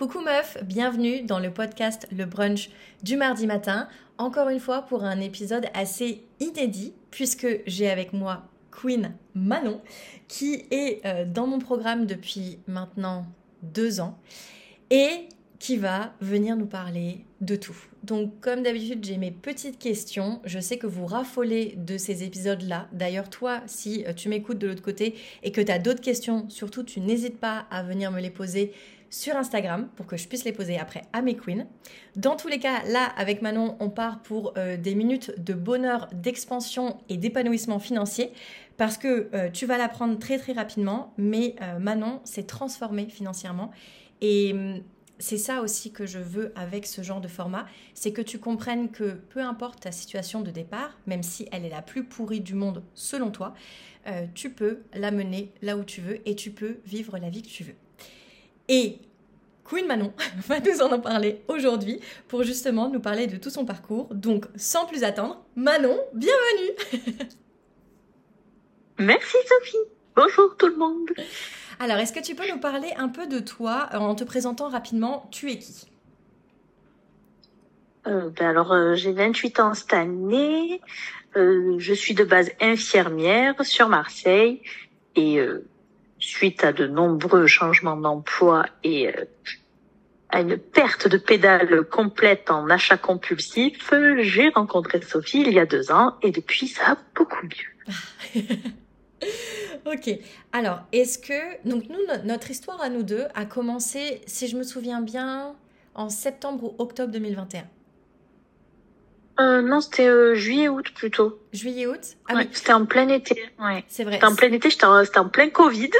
Coucou meuf, bienvenue dans le podcast Le Brunch du mardi matin. Encore une fois pour un épisode assez inédit puisque j'ai avec moi Queen Manon qui est euh, dans mon programme depuis maintenant deux ans et qui va venir nous parler de tout. Donc comme d'habitude, j'ai mes petites questions. Je sais que vous raffolez de ces épisodes-là. D'ailleurs, toi, si euh, tu m'écoutes de l'autre côté et que tu as d'autres questions, surtout tu n'hésites pas à venir me les poser sur Instagram pour que je puisse les poser après à mes queens. Dans tous les cas, là, avec Manon, on part pour euh, des minutes de bonheur, d'expansion et d'épanouissement financier parce que euh, tu vas l'apprendre très très rapidement, mais euh, Manon s'est transformée financièrement et hum, c'est ça aussi que je veux avec ce genre de format, c'est que tu comprennes que peu importe ta situation de départ, même si elle est la plus pourrie du monde selon toi, tu peux la mener là où tu veux et tu peux vivre la vie que tu veux. Et Queen Manon va nous en parler aujourd'hui pour justement nous parler de tout son parcours. Donc, sans plus attendre, Manon, bienvenue Merci Sophie Bonjour tout le monde Alors, est-ce que tu peux nous parler un peu de toi euh, en te présentant rapidement Tu es qui? Euh, ben alors, euh, j'ai 28 ans cette année. je suis de base infirmière sur Marseille et suite à de nombreux changements d'emploi et euh, à une perte de pédale complète en achat compulsif, j'ai rencontré Sophie il y a deux ans et depuis ça va beaucoup mieux. ok. Alors, est-ce que donc nous notre histoire à nous deux a commencé, si je me souviens bien, en septembre ou octobre 2021 euh, non, c'était euh, juillet-août plutôt. Juillet-août ah, oui. C'était en plein été. Ouais. C'est vrai. C'était en plein été, c'était en, plein Covid.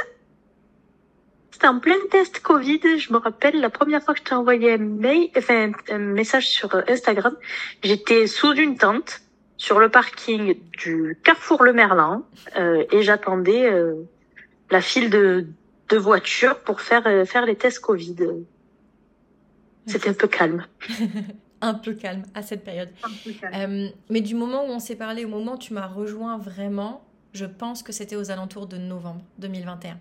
C'était en plein test Covid. Je me rappelle la première fois que je t'ai envoyé un mail, enfin un message sur euh, Instagram, j'étais sous une tente sur le parking du Carrefour Le Merlin et j'attendais la file de, de voitures pour faire faire les tests Covid. C'était un peu calme. un peu calme à cette période. Euh, mais du moment où on s'est parlé, au moment où tu m'as rejoint vraiment, je pense que c'était aux alentours de novembre 2021.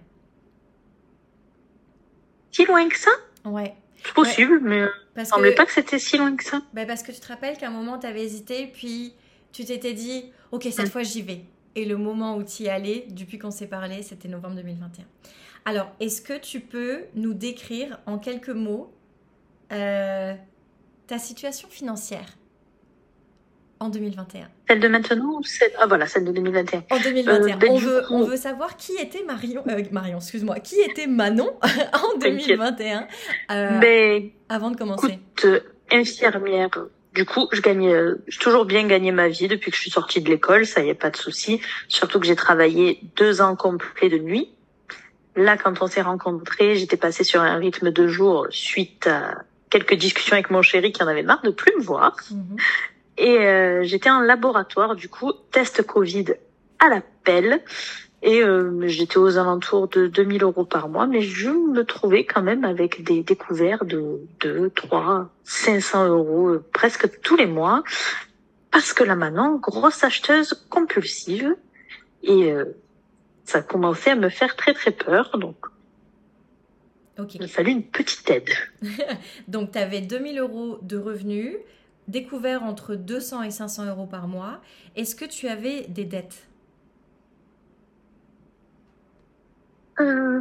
Si loin que ça? Ouais. C'est possible, mais parce ne semblait pas que c'était si loin que ça. Bah parce que tu te rappelles qu'à un moment, tu avais hésité, puis tu t'étais dit, ok, cette fois j'y vais. Et le moment où tu y allais, depuis qu'on s'est parlé, c'était novembre 2021. Alors, est-ce que tu peux nous décrire en quelques mots euh, ta situation financière en 2021 Celle de maintenant ou celle... Ah voilà, celle de 2021. En 2021. Euh, on, veut, on veut savoir qui était Marion, euh, Marion, excuse-moi, qui était Manon en 2021 euh, ben, avant de commencer? Écoute, infirmière. Du coup, je gagnais, j'ai toujours bien gagné ma vie depuis que je suis sortie de l'école, ça y est pas de souci. Surtout que j'ai travaillé deux ans complets de nuit. Là, quand on s'est rencontrés, j'étais passée sur un rythme de jour suite à quelques discussions avec mon chéri qui en avait marre de plus me voir. Mhm. Et euh, j'étais en laboratoire, du coup, test Covid à l'appel. Et euh, j'étais aux alentours de 2000 euros par mois, mais je me trouvais quand même avec des découvertes de 2, 3, 500 euros euh, presque tous les mois. Parce que là maintenant, grosse acheteuse compulsive. Et euh, ça commençait à me faire très très peur. Donc il fallait une petite aide. Donc, tu avais 2000 euros de revenus, découvert entre 200 et 500 euros par mois. Est-ce que tu avais des dettes? Euh,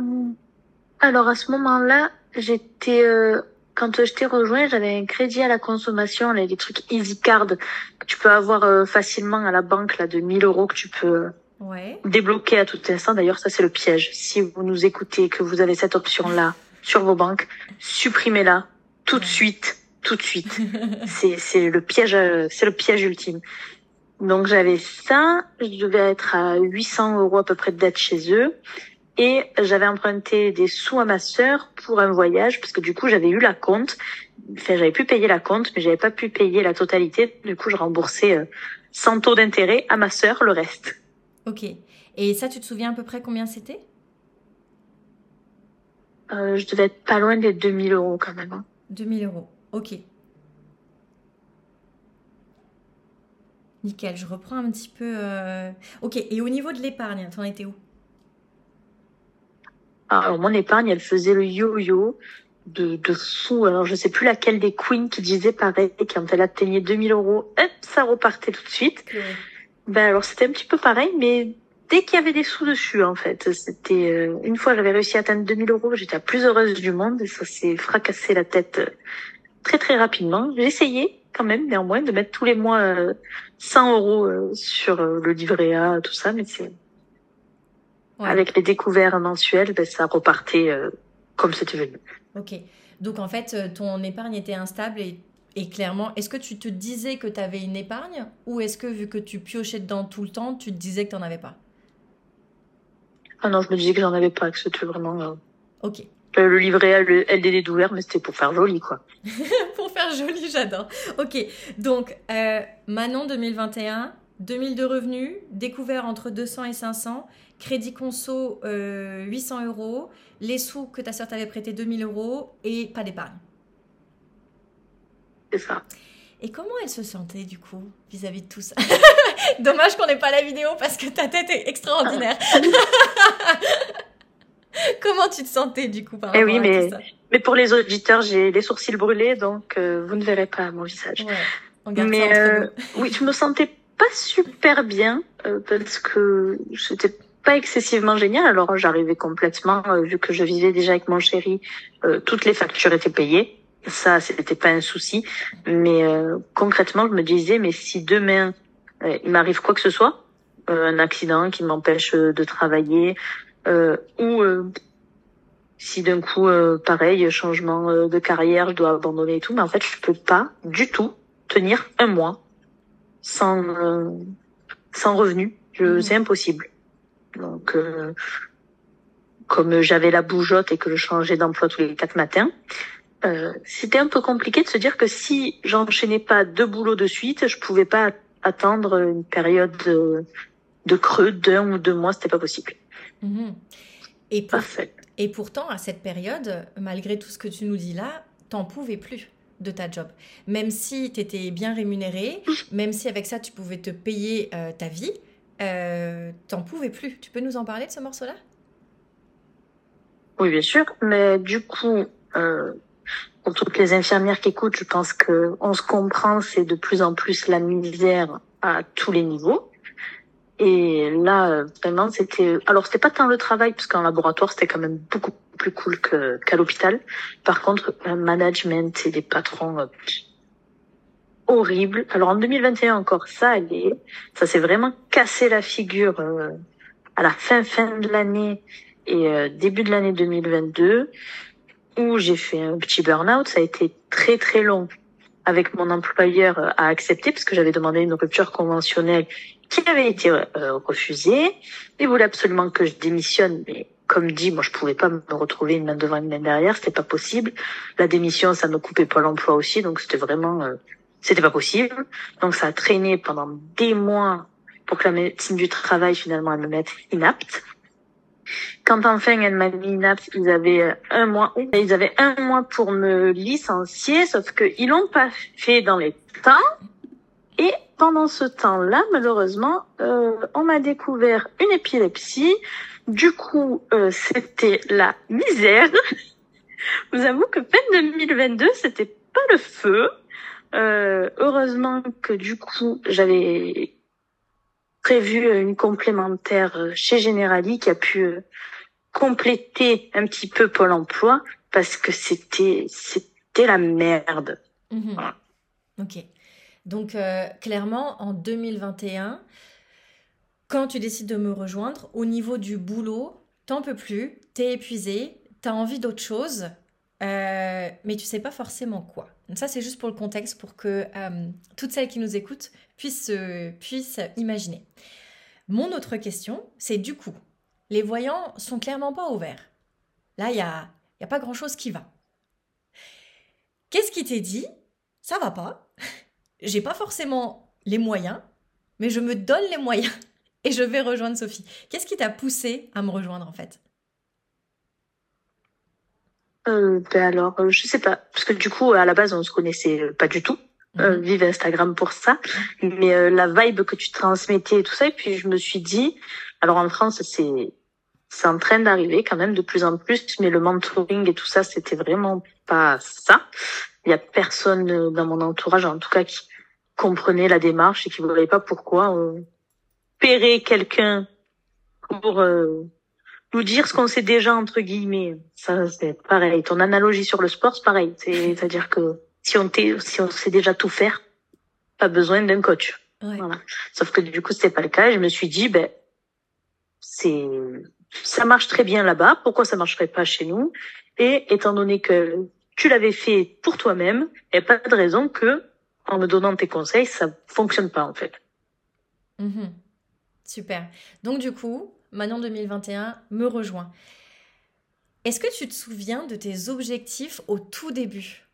Alors, à ce moment-là, j'étais. Euh, quand je t'ai rejoint, j'avais un crédit à la consommation, les trucs EasyCard que tu peux avoir euh, facilement à la banque, là, de 1000 euros que tu peux débloquer à tout instant. D'ailleurs, ça, c'est le piège. Si vous nous écoutez et que vous avez cette option-là, sur vos banques, supprimez-la tout de suite, tout de suite. c'est c'est le piège, c'est le piège ultime. Donc j'avais ça, je devais être à 800 euros à peu près de dette chez eux. Et j'avais emprunté des sous à ma sœur pour un voyage, parce que du coup j'avais eu la compte. Enfin, j'avais pu payer la compte, mais j'avais pas pu payer la totalité. Du coup, je remboursais euh, sans taux d'intérêt à ma sœur le reste. Ok. Et ça, tu te souviens à peu près combien c'était? Euh, je devais être pas loin des 2000 euros quand même. 2000 hein. euros, ok. Nickel, je reprends un petit peu. Euh, ok, et au niveau de l'épargne, en étais où? Alors, mon épargne, elle faisait le yo-yo de, de fou. Alors, je sais plus laquelle des queens qui disait pareil, quand elle atteignait 2000 euros, hop, ça repartait tout de suite. Ben, alors, c'était un petit peu pareil, mais dès qu'il y avait des sous dessus, en fait, c'était, euh, une fois, j'avais réussi à atteindre 2000 euros, j'étais la plus heureuse du monde et ça s'est fracassé la tête euh, très, très rapidement. J'ai essayé, quand même, néanmoins, de mettre tous les mois 100 euros sur le livret A, tout ça, mais c'est, avec les découvertes mensuelles, ben, ça repartait comme c'était venu. Ok. Donc en fait, euh, ton épargne était instable et, et clairement, est-ce que tu te disais que tu avais une épargne ou est-ce que vu que tu piochais dedans tout le temps, tu te disais que tu n'en avais pas? Ah non, je me disais que j'en avais pas, que c'était vraiment... Euh, ok. Le, livret A, le LDD d'ouvert, mais c'était pour faire joli, quoi. pour faire joli, j'adore. Ok, donc euh, Manon 2021, 2000 de revenus, découvert entre 200 et 500, crédit conso 800 euh, euros, les sous que ta soeur t'avait prêté 2000 euros et pas d'épargne. C'est ça. Et comment elle se sentait du coup vis-à-vis de tout ça? Dommage qu'on n'ait pas la vidéo parce que ta tête est extraordinaire. comment tu te sentais du coup par eh oui, mais, mais pour les auditeurs, j'ai les sourcils brûlés donc euh, vous ne verrez pas mon visage. Ouais, mais euh, oui, je me sentais pas super bien parce que j'étais pas excessivement génial. Alors j'arrivais complètement, euh, vu que je vivais déjà avec mon chéri, euh, toutes les factures étaient payées. Ça, c'était pas un souci. Mais euh, concrètement, je me disais, mais si demain il m'arrive quoi que ce soit, un accident qui m'empêche de travailler, ou si d'un coup, pareil, changement de carrière, je dois abandonner et tout, mais en fait, je peux pas du tout tenir un mois sans sans revenu. Je, mmh. c'est impossible. Donc, euh, comme j'avais la bougeotte et que je changeais d'emploi tous les quatre matins, euh, c'était un peu compliqué de se dire que si j'enchaînais pas deux boulots de suite, je pouvais pas attendre une période de, creux d'un ou deux mois, c'était pas possible. Mhm. Et, et pourtant, à cette période, malgré tout ce que tu nous dis là, t'en pouvais plus de ta job. Même si tu étais bien rémunéré, même si avec ça tu pouvais te payer euh, ta vie, euh, t'en pouvais plus. Tu peux nous en parler de ce morceau-là? Oui, bien sûr. Mais du coup, euh, pour toutes les infirmières qui écoutent, je pense que on se comprend, c'est de plus en plus la misère à tous les niveaux. Et là, vraiment, c'était. Alors, c'était pas tant le travail, parce qu'en laboratoire, c'était quand même beaucoup plus cool qu'à l'hôpital. Par contre, le management et les patrons, euh, horrible. Alors en 2021 encore, ça allait. Ça s'est vraiment cassé la figure euh, à la fin fin de l'année et euh, début de l'année 2022 où j'ai fait un petit burn-out. Ça a été très très long avec mon employeur euh, à accepter parce que j'avais demandé une rupture conventionnelle qui avait été refusée. Il voulait absolument que je démissionne, mais comme dit, moi je pouvais pas me retrouver une main devant une main derrière, c'était pas possible. La démission, ça me coupait pas l'emploi aussi, donc c'était vraiment c'était pas possible. Donc ça a traîné pendant des mois pour que la médecine du travail finalement elle me mette inapte. Quand enfin elle m'a mis inapte, ils avaient un mois, ils avaient un mois pour me licencier, sauf qu'ils l'ont pas fait dans les temps. Et pendant ce temps-là, malheureusement, euh, on m'a découvert une épilepsie. Du coup, euh, c'était la misère. Je vous avoue que fin 2022, c'était pas le feu. Euh, heureusement que du coup, j'avais prévu une complémentaire chez Generali qui a pu euh, compléter un petit peu Pôle emploi parce que c'était c'était la merde. Mhm. Ok. Donc euh, clairement, en 2021, quand tu décides de me rejoindre, au niveau du boulot, t'en peux plus, t'es épuisé, t'as envie d'autre chose, euh, mais tu sais pas forcément quoi. Donc ça, c'est juste pour le contexte, pour que euh, toutes celles qui nous écoutent puissent, puissent imaginer. Mon autre question, c'est du coup, les voyants sont clairement pas ouverts. Là, il n'y a, y a pas grand-chose qui va. Qu'est-ce qui t'est dit? Ça va pas. J'ai pas forcément les moyens, mais je me donne les moyens et je vais rejoindre Sophie. Qu'est-ce qui t'a poussé à me rejoindre en fait? Euh, ben alors, euh, je sais pas, parce que du coup, à la base, on se connaissait pas du tout. Euh, vive Instagram pour ça, mais la vibe que tu transmettais et tout ça, et puis je me suis dit, alors en France, c'est c'est en train d'arriver quand même de plus en plus, mais le mentoring et tout ça, c'était vraiment pas ça. Il y a personne dans mon entourage, en tout cas, qui comprenait la démarche et qui ne voyait pas pourquoi on paierait quelqu'un pour euh, nous dire ce qu'on sait déjà entre guillemets. Ça, c'est pareil. Ton analogie sur le sport, c'est pareil. C'est-à-dire que si on, si on sait déjà tout faire, pas besoin d'un coach. Voilà. Sauf que du coup, c'était pas le cas. Et je me suis dit, ben, c'est, ça marche très bien là-bas. Pourquoi ça marcherait pas chez nous? Et étant donné que tu l'avais fait pour toi-même, il n'y a pas de raison que, en me donnant tes conseils, ça fonctionne pas, en fait. Mhm. Super. Donc, du coup, Manon 2021 me rejoint. Est-ce que tu te souviens de tes objectifs au tout début?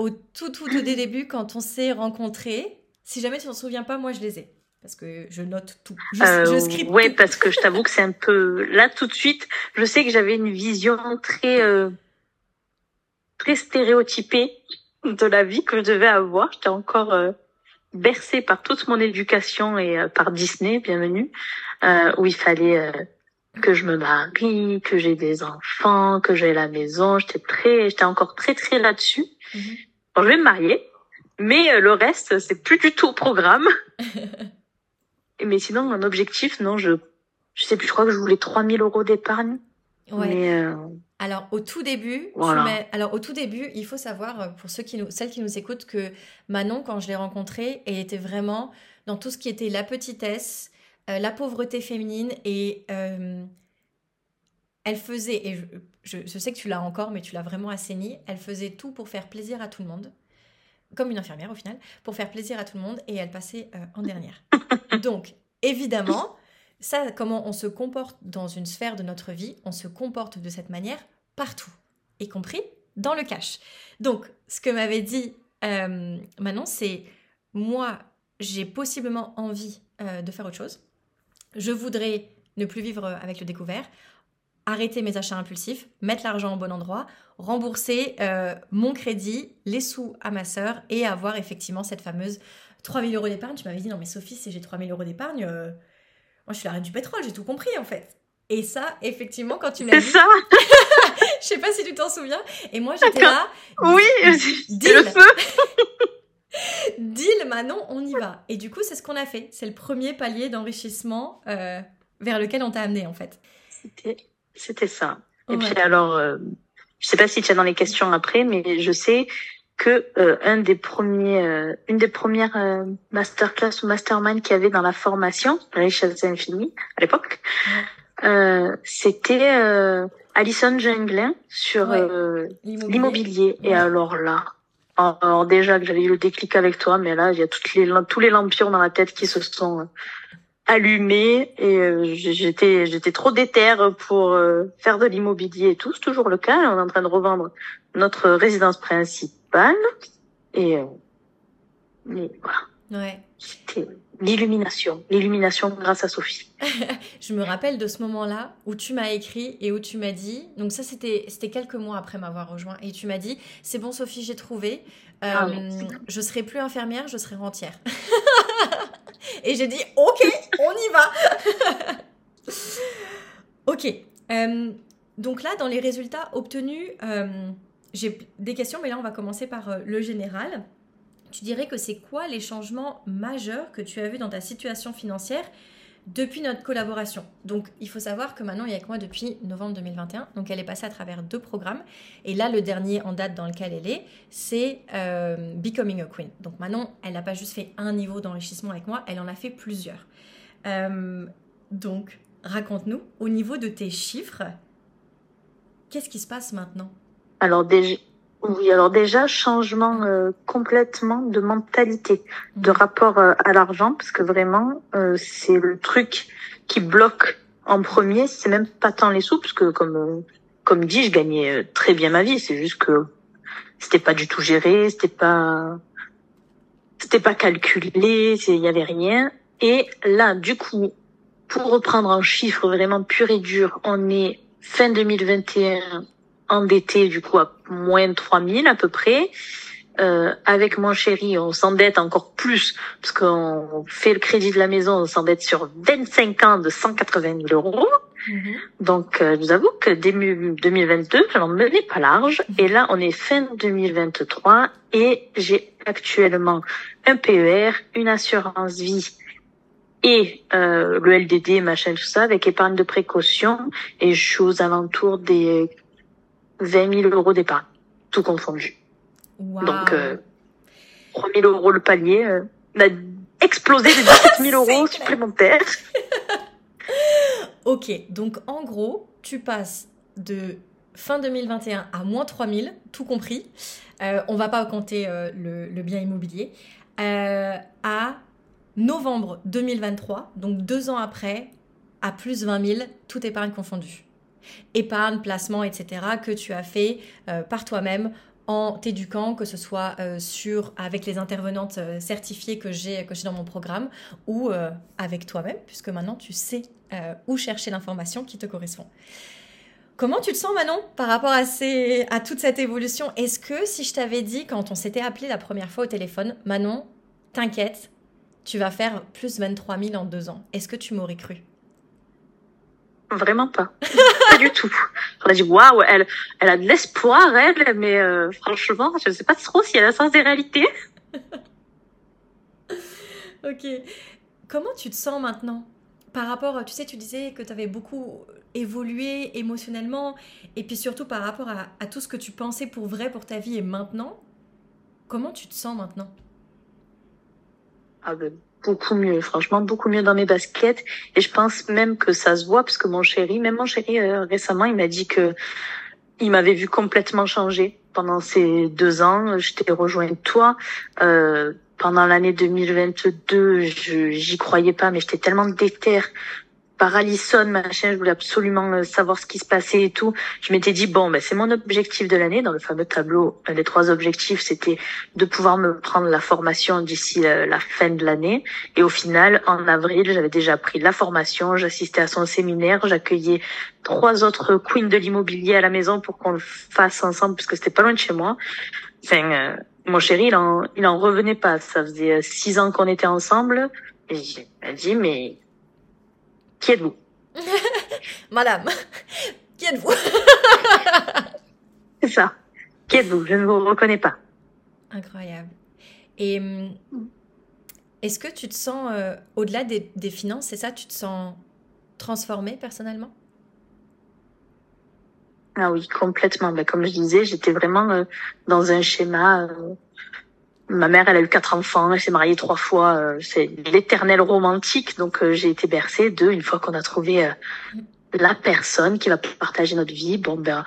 Au tout, tout, tout début, quand on s'est rencontrés si jamais tu t'en souviens pas, moi je les ai. Parce que je note tout. Je, euh, ouais, parce que je t'avoue que c'est un peu là tout de suite. Je sais que j'avais une vision très euh, très stéréotypée de la vie que je devais avoir. J'étais encore euh, bercée par toute mon éducation et euh, par Disney, bienvenue, euh, où il fallait que je me marie, que j'ai des enfants, que j'ai la maison. J'étais très, j'étais encore très très là-dessus. Mhm. Je vais me marier. Mais euh, le reste, c'est plus du tout au programme. mais sinon, un objectif, non, je, je sais plus, je crois que je voulais 3000 euros d'épargne. Ouais. Euh, alors au tout début, alors au tout début, il faut savoir euh, pour ceux qui nous, celles qui nous écoutent que Manon, quand je l'ai rencontrée, elle était vraiment dans tout ce qui était la petitesse, la pauvreté féminine et elle faisait et je, je, sais que tu l'as encore, mais tu l'as vraiment assaini. Elle faisait tout pour faire plaisir à tout le monde comme une infirmière au final, pour faire plaisir à tout le monde et elle passait euh, en dernière. Donc, évidemment, ça, comment on se comporte dans une sphère de notre vie, on se comporte de cette manière partout, y compris dans le cash. Donc, ce que m'avait dit euh, Manon, c'est moi, j'ai possiblement envie euh, de faire autre chose. Je voudrais ne plus vivre avec le découvert arrêter mes achats impulsifs, mettre l'argent au bon endroit, rembourser euh, mon crédit, les sous à ma sœur et avoir effectivement cette fameuse 3000 euros d'épargne. Tu m'avais dit, non mais Sophie, si j'ai 3000 euros d'épargne, euh, moi je suis la reine du pétrole, j'ai tout compris en fait. Et ça, effectivement, quand tu me l'as dit... C'est ça Je sais pas si tu t'en souviens. Et moi j'étais là... Oui, deal. le feu Deal, Manon, on y va. Et du coup, c'est ce qu'on a fait. C'est le premier palier d'enrichissement euh, vers lequel on t'a amené en fait. C'était c'était ça. Et puis alors, euh, je sais pas si tu as dans les questions après, mais je sais que euh, un des premiers, euh, une des premières euh, masterclass ou mastermind qu'il y avait dans la formation, Richesse Infinie, à l'époque, c'était Alison Junglin sur l'immobilier. Et alors là, alors déjà que j'avais eu le déclic avec toi, mais là, il y a toutes les, tous les lampions dans la tête qui se sont allumé et euh, j'étais j'étais trop déterre pour euh, faire de l'immobilier et tout. C'est toujours le cas. On est en train de revendre notre résidence principale et euh, mais voilà. Ouais. C'était l'illumination, l'illumination grâce à Sophie. je me rappelle de ce moment-là où tu m'as écrit et où tu m'as dit, donc ça c'était c'était quelques mois après m'avoir rejoint et tu m'as dit c'est bon Sophie j'ai trouvé, ah, je serai plus infirmière, je serai rentière. Et j'ai dit, ok, on y va. ok. Euh, donc là, dans les résultats obtenus, euh, j'ai des questions, mais là, on va commencer par euh, le général. Tu dirais que c'est quoi les changements majeurs que tu as vus dans ta situation financière depuis notre collaboration. Donc, il faut savoir que maintenant, il a avec moi depuis novembre 2021. Donc, elle est passée à travers deux programmes. Et là, le dernier en date dans lequel elle est, c'est euh, Becoming a Queen. Donc, maintenant, elle n'a pas juste fait un niveau d'enrichissement avec moi, elle en a fait plusieurs. Euh, donc, raconte-nous, au niveau de tes chiffres, qu'est-ce qui se passe maintenant? Alors, déjà, oui, alors déjà, changement euh, complètement de mentalité, de mm. rapport euh, à l'argent, parce que vraiment, euh, c'est le truc qui bloque en premier, c'est même pas tant les sous, parce que comme comme dit, je gagnais très bien ma vie, c'est juste que c'était pas du tout géré, c'était pas c'était pas calculé, il y avait rien. Et là, du coup, pour reprendre un chiffre vraiment pur et dur, on est fin 2021 endetté du coup à moins de 3000 à peu près. Euh, avec mon chéri, on s'endette encore plus parce qu'on fait le crédit de la maison, on s'endette sur 25 ans de 180 000 euros. Mhm. Donc, euh, je vous avoue que début 2022, je n'en menais pas large. Et là, on est fin 2023 et j'ai actuellement un PER, une assurance vie et euh, le LDD, machin, tout ça, avec épargne de précaution. Et je suis aux alentours des 20 000 euros d'épargne, tout confondu. Donc, euh, 3 000 euros le palier. Euh, on a explosé de 17 000 euros supplémentaires. ok, donc en gros, tu passes de fin 2021 à moins 3 000, tout compris. Euh, on va pas compter euh, le, le, bien immobilier. Euh, à novembre 2023, donc deux ans après, à plus 20 000, tout épargne confondue. Épargne, placement, etc., que tu as fait euh, par toi-même en t'éduquant, que ce soit euh, sur, avec les intervenantes euh, certifiées que j'ai dans mon programme ou avec toi-même, puisque maintenant tu sais où chercher l'information qui te correspond. Comment tu te sens Manon par rapport à, à toute cette évolution? Est-ce que si je t'avais dit quand on s'était appelé la première fois au téléphone, Manon, t'inquiète, tu vas faire plus 23 000 en deux ans, est-ce que tu m'aurais cru? Vraiment pas. pas du tout. On a dit, waouh, elle, elle a de l'espoir, elle, mais euh, franchement, je ne sais pas trop si elle a le sens des réalités. ok. Comment tu te sens maintenant par rapport, tu sais, tu disais que tu avais beaucoup évolué émotionnellement, et puis surtout par rapport à, à, tout ce que tu pensais pour vrai pour ta vie et maintenant, comment tu te sens maintenant? Ah ben, beaucoup mieux, franchement, beaucoup mieux dans mes baskets, et je pense même que ça se voit, parce que mon chéri, même mon chéri euh, récemment, il m'a dit que il m'avait vu complètement changer pendant ces deux ans. Je t'ai rejoint toi. Euh, pendant l'année 2022, je j'y croyais pas, mais j'étais tellement déter par Allison, machin, je voulais absolument euh, savoir ce qui se passait et tout. Je m'étais dit bon, ben c'est mon objectif de l'année dans le fameux tableau. Les trois objectifs, c'était de pouvoir me prendre la formation d'ici la, la, fin de l'année. Et au final, en avril, j'avais déjà pris la formation, j'assistais à son séminaire, j'accueillais trois autres queens de l'immobilier à la maison pour qu'on le fasse ensemble parce que c'était pas loin de chez moi. Enfin, euh, mon chéri, il en, il en revenait pas. Ça faisait six ans qu'on était ensemble. Et m'a dit, mais qui êtes-vous? Madame, qui êtes-vous? C'est ça. Qui êtes-vous? Je ne vous reconnais pas. Incroyable. Et est-ce que tu te sens, euh, au-delà des, des, finances, c'est ça, tu te sens transformée personnellement? Ah oui, complètement. Ben, comme je disais, j'étais vraiment euh, dans un schéma. Euh, ma mère, elle a eu quatre enfants, elle s'est mariée trois fois. euh, c'est l'éternel romantique. Donc euh, j'ai été bercée de, une fois qu'on a trouvé euh, la personne qui va partager notre vie, bon ben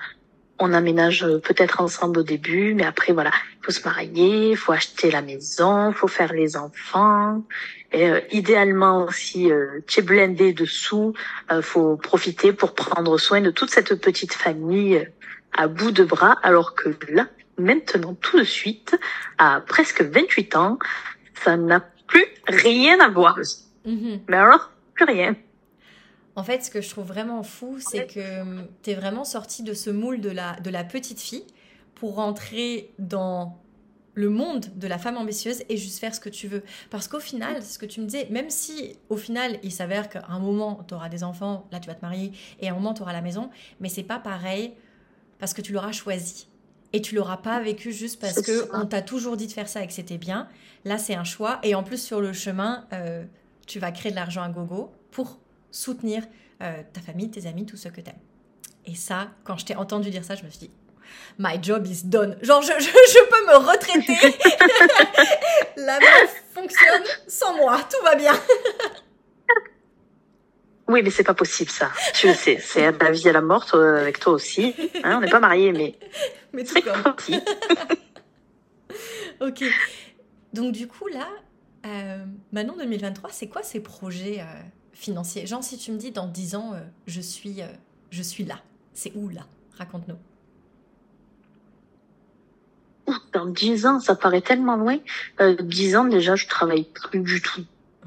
on aménage peut-être ensemble au début, mais après voilà, il faut se marier, faut acheter la maison, faut faire les enfants. Et idéalement euh, tu es blindé de sous, euh, faut profiter pour prendre soin de toute cette petite famille à bout de bras, alors que là, maintenant, tout de suite, à presque 28 ans, ça n'a plus rien à voir. Mhm. Mais alors, plus rien. En fait, ce que je trouve vraiment fou, c'est que tu es vraiment sortie de ce moule de la, de la petite fille pour rentrer dans le monde de la femme ambitieuse et juste faire ce que tu veux. Parce qu'au final, ce que tu me disais, même si au final, il s'avère qu'à un moment, tu auras des enfants, là tu vas te marier, et à un moment, tu auras la maison, mais c'est pas pareil parce que tu l'auras choisi. Et tu l'auras pas vécu juste parce que on t'a toujours dit de faire ça et que c'était bien. Là, c'est un choix. Et en plus, sur le chemin, euh, tu vas créer de l'argent à gogo pour soutenir euh, ta famille, tes amis, tout ce que t'aimes. Et ça, quand je t'ai entendu dire ça, je me suis dit, my job is done. Genre, je, je, je peux me retraiter. La meuf fonctionne sans moi. Tout va bien. Oui, mais c'est pas possible ça. Tu le sais, c'est la vie à la mort avec toi aussi. Hein, on n'est pas mariés, mais, mais c'est si. ok. Donc du coup là, euh, Manon 2023, c'est quoi ces projets euh, financiers? Genre si tu me dis dans 10 ans, euh, je suis, euh, je suis là. C'est où là? Raconte-nous. Dans 10 ans, ça paraît tellement loin. Euh, 10 ans déjà, je travaille plus du tout.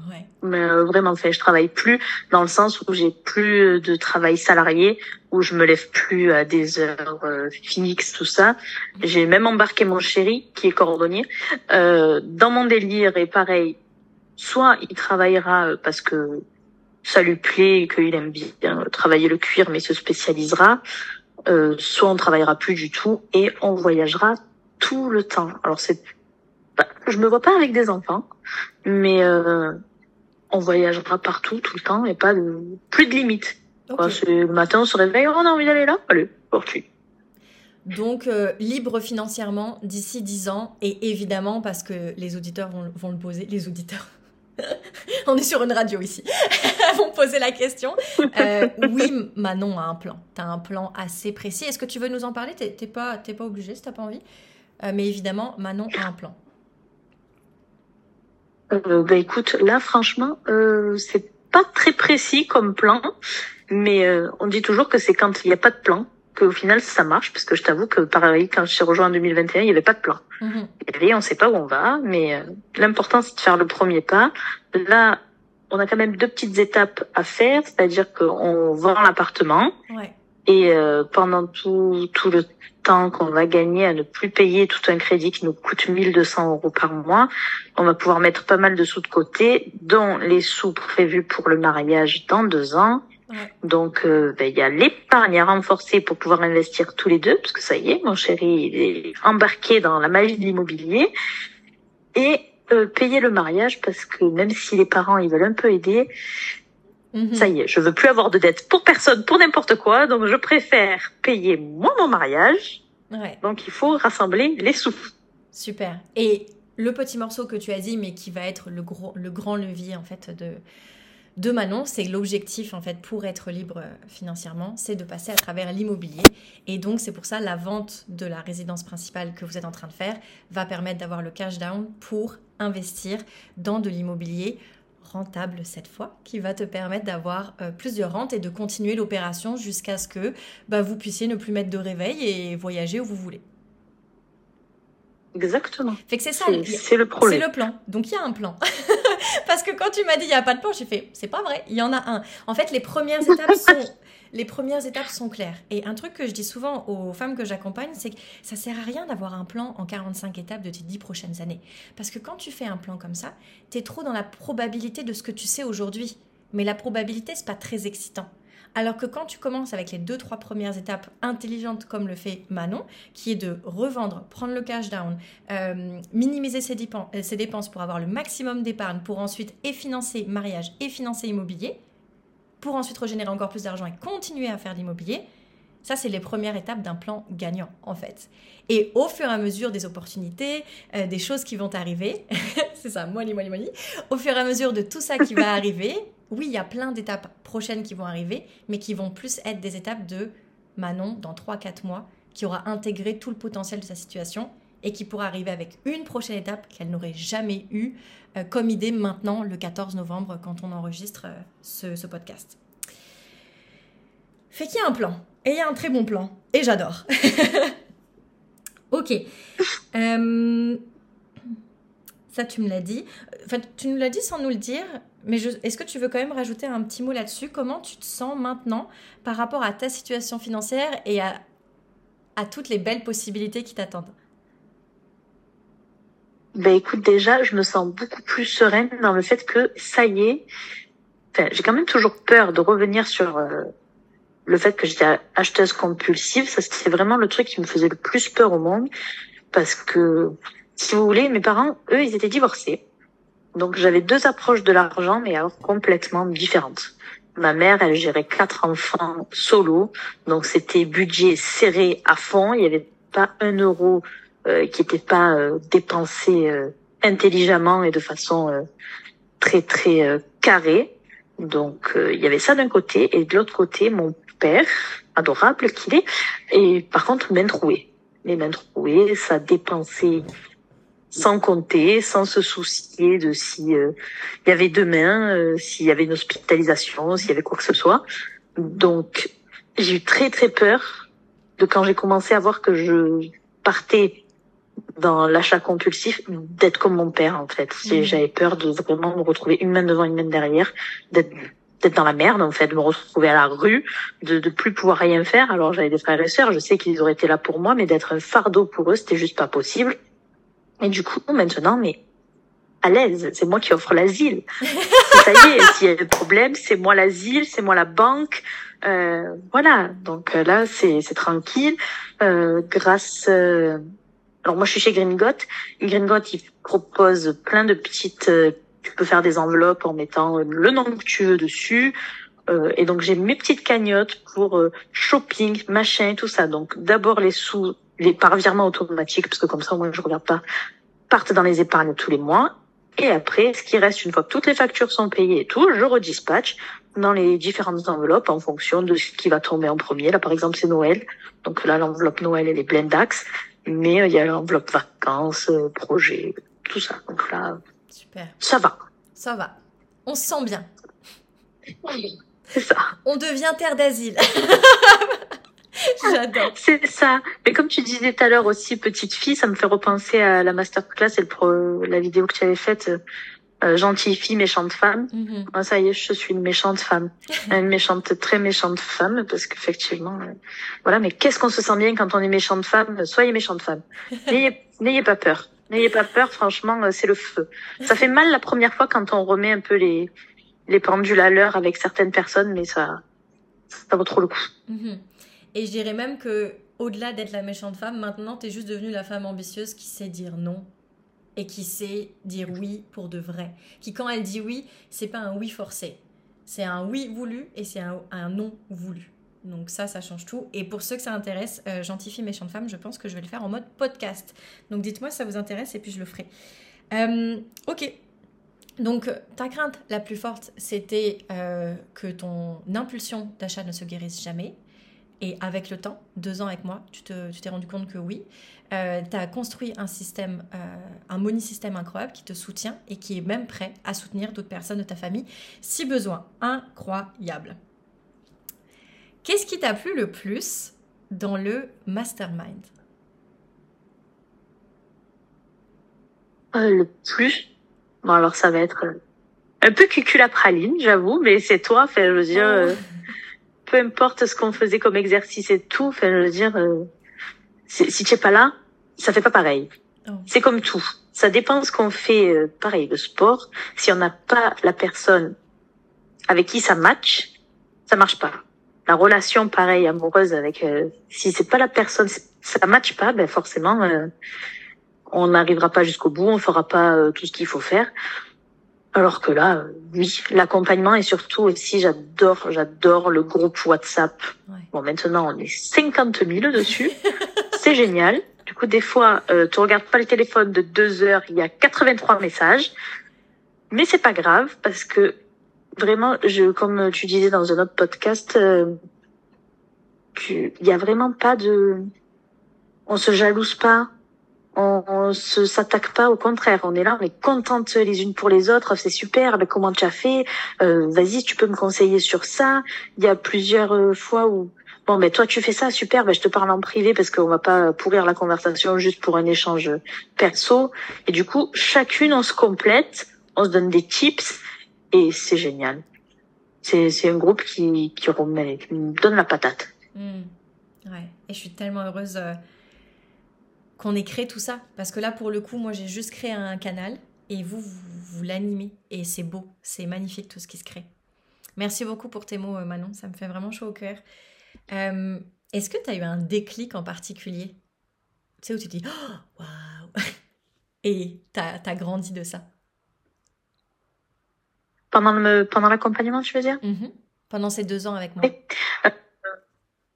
Ouais. Mais euh, vraiment, fait, je travaille plus dans le sens où j'ai plus de travail salarié, où je me lève plus à des heures euh, fixes, tout ça. J'ai même embarqué mon chéri, qui est cordonnier, euh, dans mon délire. Et pareil, soit il travaillera euh, parce que ça lui plaît et qu'il aime bien travailler le cuir, mais se spécialisera. Euh, soit on travaillera plus du tout et on voyagera tout le temps. Alors c'est, bah, je me vois pas avec des enfants, mais euh, on voyagera partout tout le temps et pas de plus de limite. le matin on se réveille, oh, on a envie d'aller là, allez, parti. Donc euh, libre financièrement d'ici 10 ans et évidemment parce que les auditeurs vont, vont le poser, les auditeurs. on est sur une radio ici. vont poser la question. Euh, oui, Manon a un plan. Tu as un plan assez précis. Est-ce que tu veux nous en parler? T'es pas, pas obligé si t'as pas envie. Euh, mais évidemment, Manon a un plan. Euh, bah écoute, là franchement, euh, c'est pas très précis comme plan, mais euh, on dit toujours que c'est quand il n'y a pas de plan qu'au final ça marche, parce que je t'avoue que pareil, quand je suis rejoint en 2021, il n'y avait pas de plan. Mm Et on sait pas où on va, mais euh, l'important c'est de faire le premier pas. Là, on a quand même deux petites étapes à faire, c'est-à-dire qu'on vend l'appartement. Ouais. Et euh, pendant tout, tout le temps qu'on va gagner à ne plus payer tout un crédit qui nous coûte 1200 euros par mois, on va pouvoir mettre pas mal de sous de côté, dont les sous prévus pour le mariage dans deux ans. Donc, euh, ben, il y a l'épargne à renforcer pour pouvoir investir tous les deux, parce que ça y est, mon chéri il est embarqué dans la magie de l'immobilier. Et euh, payer le mariage, parce que même si les parents ils veulent un peu aider, Mhm. Ça y est, je veux plus avoir de dettes pour personne, pour n'importe quoi, donc je préfère payer moi mon mariage. Donc il faut rassembler les sous. Super. Et le petit morceau que tu as dit, mais qui va être le, gros, le grand levier en fait de, de Manon, c'est l'objectif en fait pour être libre financièrement, c'est de passer à travers l'immobilier. Et donc c'est pour ça la vente de la résidence principale que vous êtes en train de faire va permettre d'avoir le cash down pour investir dans de l'immobilier rentable cette fois, qui va te permettre d'avoir euh, plus de rente et de continuer l'opération jusqu'à ce que bah, vous puissiez ne plus mettre de réveil et voyager où vous voulez. Exactement. Fait que c'est ça. C'est le problème. C'est le plan. Donc il y a un plan. Parce que quand tu m'as dit il n'y a pas de plan, j'ai fait c'est pas vrai, il y en a un. En fait, les premières étapes sont les premières étapes sont claires. Et un truc que je dis souvent aux femmes que j'accompagne, c'est que ça sert à rien d'avoir un plan en 45 étapes de tes 10 prochaines années. Parce que quand tu fais un plan comme ça, tu es trop dans la probabilité de ce que tu sais aujourd'hui. Mais la probabilité, c'est pas très excitant. Alors que quand tu commences avec les deux, trois premières étapes intelligentes comme le fait Manon, qui est de revendre, prendre le cash down, euh, minimiser euh, ses dépenses pour avoir le maximum d'épargne, pour ensuite et financer mariage et financer immobilier, pour ensuite régénérer encore plus d'argent et continuer à faire l'immobilier, ça, c'est les premières étapes d'un plan gagnant, en fait. Et au fur et à mesure des opportunités, euh, des choses qui vont arriver, c'est ça, money, money, money, au fur et à mesure de tout ça qui va arriver, oui, il y a plein d'étapes prochaines qui vont arriver, mais qui vont plus être des étapes de Manon dans 3-4 mois, qui aura intégré tout le potentiel de sa situation et qui pourra arriver avec une prochaine étape qu'elle n'aurait jamais eue euh, comme idée maintenant, le 14 novembre, quand on enregistre euh, ce, podcast. Fait qu'il y a un plan, et il y a un très bon plan, et j'adore. ok. Euh, ça, tu me l'as dit. Enfin, tu nous l'as dit sans nous le dire, mais est-ce que tu veux quand même rajouter un petit mot là-dessus? Comment tu te sens maintenant par rapport à ta situation financière et à, à toutes les belles possibilités qui t'attendent? Ben écoute, déjà, je me sens beaucoup plus sereine dans le fait que ça y est. Enfin, j'ai quand même toujours peur de revenir sur euh, le fait que j'étais acheteuse compulsive. Ça, c'était vraiment le truc qui me faisait le plus peur au monde. Parce que, si vous voulez, mes parents, eux, ils étaient divorcés. Donc, j'avais deux approches de l'argent, mais alors complètement différentes. Ma mère, elle gérait quatre enfants solo. Donc, c'était budget serré à fond. Il n'y avait pas un euro qui n'était pas euh, dépensé euh, intelligemment et de façon très très carrée. Donc il y avait ça d'un côté et de l'autre côté mon père adorable qu'il est et par contre main trouée. Les mains trouées, ça dépensait sans compter, sans se soucier de si il y avait demain, s'il y avait une hospitalisation, s'il y avait quoi que ce soit. Donc j'ai eu très très peur de quand j'ai commencé à voir que je partais dans l'achat compulsif d'être comme mon père en fait. Mm. J'avais peur de vraiment me retrouver une main devant une main derrière, d'être d'être dans la merde en fait, de me retrouver à la rue, de de plus pouvoir rien faire. Alors j'avais des frères et sœurs, je sais qu'ils auraient été là pour moi, mais d'être un fardeau pour eux, c'était juste pas possible. Et du coup maintenant, mais à l'aise. C'est moi qui offre l'asile. ça y est, s'il y a des problèmes, c'est moi l'asile, c'est moi la banque. Euh, voilà. Donc euh, là, c'est c'est tranquille. Euh, grâce. euh, alors moi, je suis chez Gringot. Gringot, il propose plein de petites. euh, tu peux faire des enveloppes en mettant le nom que tu veux dessus. Euh, et donc j'ai mes petites cagnottes pour euh, shopping, machin, tout ça. Donc d'abord les sous, les par virement automatique, parce que comme ça moi je regarde pas, partent dans les épargnes tous les mois. Et après, ce qui reste une fois que toutes les factures sont payées et tout, je redispatche dans les différentes enveloppes en fonction de ce qui va tomber en premier. Là par exemple c'est Noël, donc là l'enveloppe Noël elle est pleine d'axes, mais euh, il y a l'enveloppe vacances, euh, projets, tout ça. Donc là Super. ça va. Ça va. On se sent bien. C'est ça. On devient terre d'asile. J'adore. C'est ça. Mais comme tu disais tout à l'heure aussi, petite fille, ça me fait repenser à la masterclass et le pro, la vidéo que tu avais faite, euh, gentille fille, méchante femme. Mhm. Ah, ça y est, je suis une méchante femme, une méchante, très méchante femme, parce qu'effectivement, euh, voilà. Mais qu'est-ce qu'on se sent bien quand on est méchante femme? Soyez méchante femme. N'ayez, n'ayez pas peur. N'ayez pas peur. Franchement, euh, c'est le feu. Ça fait mal la première fois quand on remet un peu les les pendules à l'heure avec certaines personnes, mais ça, ça vaut trop le coup. Mhm. Et je dirais même que au-delà d'être la méchante femme, maintenant tu es juste devenue la femme ambitieuse qui sait dire non et qui sait dire oui pour de vrai. Qui quand elle dit oui, c'est pas un oui forcé. C'est un oui voulu et c'est un, non voulu. Donc ça, ça change tout. Et pour ceux que ça intéresse, euh, Gentille fille, méchante femme, je pense que je vais le faire en mode podcast. Donc dites-moi si ça vous intéresse et puis je le ferai. Euh, ok. Donc ta crainte la plus forte, c'était euh, que ton impulsion d'achat ne se guérisse jamais. Et avec le temps, deux ans avec moi, tu te- tu t'es rendu compte que oui. Euh, tu as construit un système, euh, un monisystème incroyable qui te soutient et qui est même prêt à soutenir d'autres personnes de ta famille si besoin. Incroyable. Qu'est-ce qui t'a plu le plus dans le mastermind? Euh, le plus, bon alors ça va être euh, un peu cuculapraline, j'avoue, mais c'est toi, enfin je veux dire, euh, peu importe ce qu'on faisait comme exercice et tout, enfin je veux dire, euh, si tu es pas là, ça fait pas pareil. Oh. C'est comme tout, ça dépend ce qu'on fait, euh, pareil, le sport, si on n'a pas la personne avec qui ça match, ça marche pas. La relation, pareil, amoureuse avec, euh, si c'est pas la personne, ça match pas, ben forcément, euh, on n'arrivera pas jusqu'au bout, on fera pas euh, tout ce qu'il faut faire. Alors que là, euh, oui, l'accompagnement et surtout aussi, j'adore, j'adore le groupe WhatsApp. Ouais. Bon, maintenant, on est 50 000 dessus. C'est génial. Du coup, des fois, euh, tu regardes pas le téléphone de deux heures, il y a 83 messages. Mais c'est pas grave parce que vraiment, je, comme tu disais dans un autre podcast, euh, il y a vraiment pas de, on se jalouse pas, on, on se s'attaque pas, au contraire, on est là, on est contente les unes pour les autres, c'est super, ben, comment tu as fait, Euh, vas-y, tu peux me conseiller sur ça. Il y a plusieurs euh, fois où, bon, ben toi tu fais ça, super, ben je te parle en privé parce qu'on va pas pourrir la conversation juste pour un échange perso. Et du coup, chacune on se complète, on se donne des tips et c'est génial. C'est c'est un groupe qui qui remet, qui me donne la patate. Hmm. Ouais, et je suis tellement heureuse euh, qu'on ait créé tout ça. Parce que là, pour le coup, moi, j'ai juste créé un canal et vous, vous, vous l'animez. Et c'est beau, c'est magnifique tout ce qui se crée. Merci beaucoup pour tes mots, euh, Manon. Ça me fait vraiment chaud au cœur. Euh, Est-ce que tu as eu un déclic en particulier? Tu sais, où tu te dis Oh, Waouh Et tu as, grandi de ça? Pendant le pendant l'accompagnement, tu veux dire? Mhm. Pendant ces deux ans avec moi. Oui. Euh,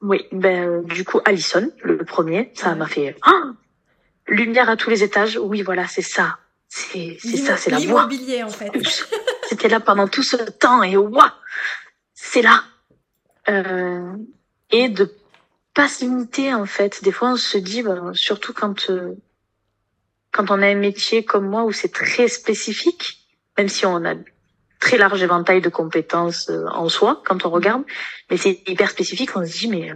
Oui, ben du coup Allison, le premier, ça Ouais. m'a fait Ah lumière à tous les étages. Oui, voilà, c'est ça. C'est c'est ça, c'est la voix. L'immobilier, en fait. C'était là pendant tout ce temps et waouh, c'est là. Euh, et de pas se limiter en fait. Des fois, on se dit, bah, surtout quand euh, quand on a un métier comme moi où c'est très spécifique, même si on a très large éventail de compétences euh, en soi quand on regarde, mais c'est hyper spécifique. On se dit, mais euh,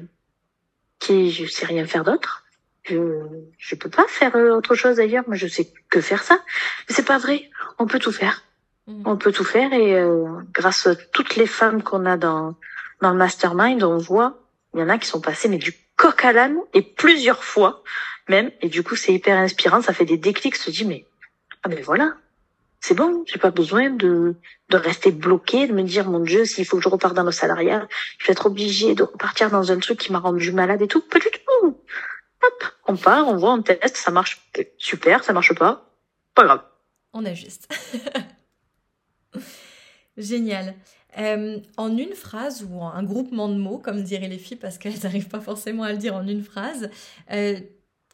qui, je sais rien faire d'autre. Je je peux pas faire euh, autre chose ailleurs. Moi, je sais que faire ça. Mais c'est pas vrai. On peut tout faire. Mhm. On peut tout faire et euh, grâce à toutes les femmes qu'on a dans dans le mastermind, on voit il y en a qui sont passées mais du coq à l'âne et plusieurs fois même et du coup c'est hyper inspirant, ça fait des déclics, se dit mais ah mais voilà, c'est bon, j'ai pas besoin de, de rester bloqué, de me dire, mon Dieu, s'il faut que je reparte dans le salariat, je vais être obligée de repartir dans un truc qui m'a rendu malade et tout. Pas du tout. Hop, on part, on voit, on teste, ça marche super, ça marche pas. Pas grave. On ajuste. Génial. Euh, en une phrase ou en un groupement de mots, comme diraient les filles, parce qu'elles n'arrivent pas forcément à le dire en une phrase, euh,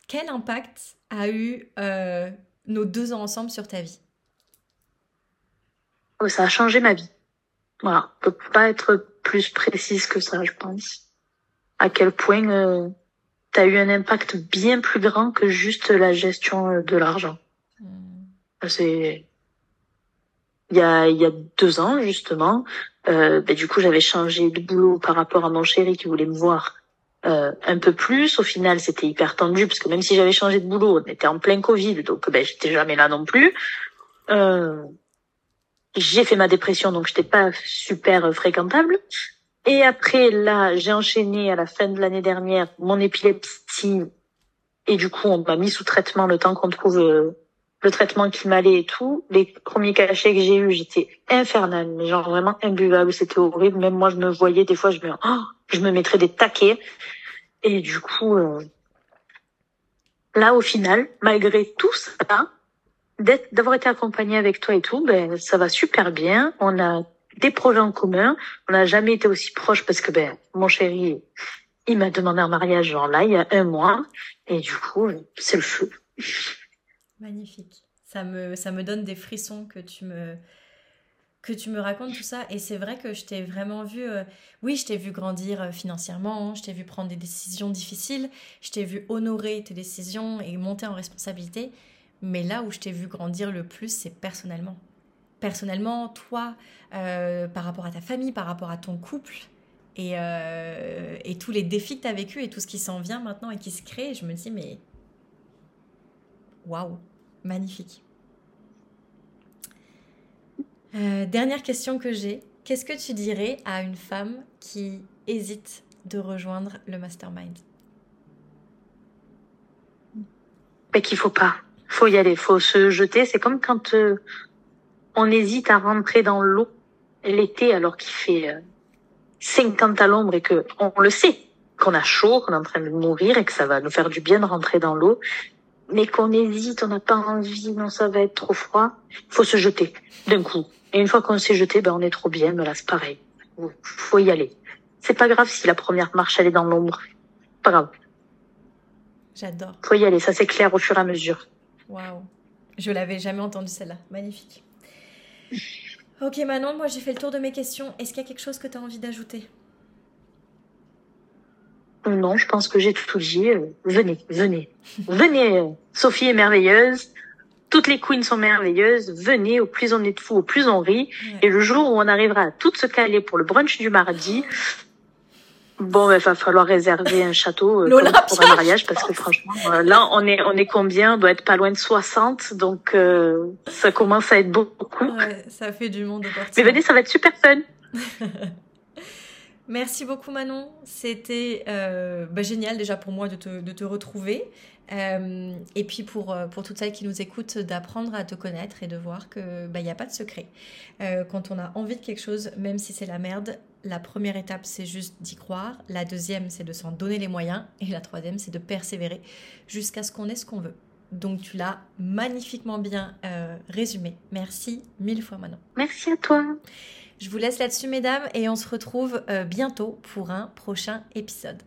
quel impact a eu euh, nos deux ans ensemble sur ta vie? Oh, Ça a changé ma vie. Voilà, on peut pas être plus précise que ça, je pense. À quel point tu as eu un impact bien plus grand que juste la gestion de l'argent. Hmm. C'est il y a, il y a deux ans justement. Euh, ben, du coup, j'avais changé de boulot par rapport à mon chéri qui voulait me voir euh, un peu plus. Au final, c'était hyper tendu parce que même si j'avais changé de boulot, on était en plein Covid, donc ben j'étais jamais là non plus. Euh, j'ai fait ma dépression, donc j'étais pas super fréquentable. Et après, là, j'ai enchaîné à la fin de l'année dernière mon épilepsie. Et du coup, on m'a mis sous traitement le temps qu'on trouve euh, le traitement qui m'allait et tout. Les premiers cachets que j'ai eus, j'étais infernale, mais genre vraiment imbuvable, c'était horrible. Même moi, je me voyais, des fois, je me, oh, je me mettrais des taquets. Et du coup, euh, là, au final, malgré tout ça, d'avoir été accompagnée avec toi et tout, ben, ça va super bien. On a des projets en commun. On n'a jamais été aussi proches parce que, ben, mon chéri, il m'a demandé un mariage, genre là, il y a un mois. Et du coup, c'est le feu. Magnifique. Ça me, ça me donne des frissons que tu me, que tu me racontes tout ça. Et c'est vrai que je t'ai vraiment vu, euh, oui, je t'ai vu grandir euh, financièrement, je t'ai vu prendre des décisions difficiles, je t'ai vu honorer tes décisions et monter en responsabilité. Mais là où je t'ai vu grandir le plus, c'est personnellement. Personnellement, toi, euh, par rapport à ta famille, par rapport à ton couple, et, et tous les défis que tu as vécu et tout ce qui s'en vient maintenant et qui se crée, je me dis, mais waouh, Magnifique. Euh, dernière question que j'ai. Qu'est-ce que tu dirais à une femme qui hésite de rejoindre le mastermind? Mais qu'il faut pas. Faut y aller, faut se jeter. C'est comme quand euh, on hésite à rentrer dans l'eau l'été alors qu'il fait 50 euh, à l'ombre et que on le sait qu'on a chaud, qu'on est en train de mourir et que ça va nous faire du bien de rentrer dans l'eau mais qu'on hésite, on n'a pas envie, non, ça va être trop froid, faut se jeter d'un coup. Et une fois qu'on s'est jeté, ben on est trop bien, mais là c'est pareil. Faut y aller. C'est pas grave si la première marche elle est dans l'ombre. Pas grave. J'adore. Faut y aller, ça s'éclaire au fur et à mesure. Waouh. Je l'avais jamais entendu celle-là. Magnifique. Ok Manon, moi j'ai fait le tour de mes questions. Est-ce qu'il y a quelque chose que tu as envie d'ajouter? Non, je pense que j'ai tout dit. Euh, venez, venez, venez. Sophie est merveilleuse. Toutes les queens sont merveilleuses. Venez, au plus on est de fous, au plus on rit. Et le jour où on arrivera à toutes se caler pour le brunch du mardi, bon, il va falloir réserver un château euh, pour, un mariage parce que franchement, euh, là, on est, on est combien? On doit être pas loin de 60, donc ça commence à être beaucoup. Ouais, ça fait du monde. Mais venez, ça va être super fun. Merci beaucoup Manon, c'était euh, bah, génial déjà pour moi de te, retrouver. Euh, et puis pour, euh, pour toutes celles qui nous écoutent, d'apprendre à te connaître et de voir qu'il bah, n'y a pas de secret. quand on a envie de quelque chose, même si c'est la merde, la première étape c'est juste d'y croire, la deuxième c'est de s'en donner les moyens et la troisième c'est de persévérer jusqu'à ce qu'on ait ce qu'on veut. Donc tu l'as magnifiquement bien résumé. Merci mille fois Manon. Merci à toi. Je vous laisse là-dessus, mesdames, et on se retrouve euh, bientôt pour un prochain épisode.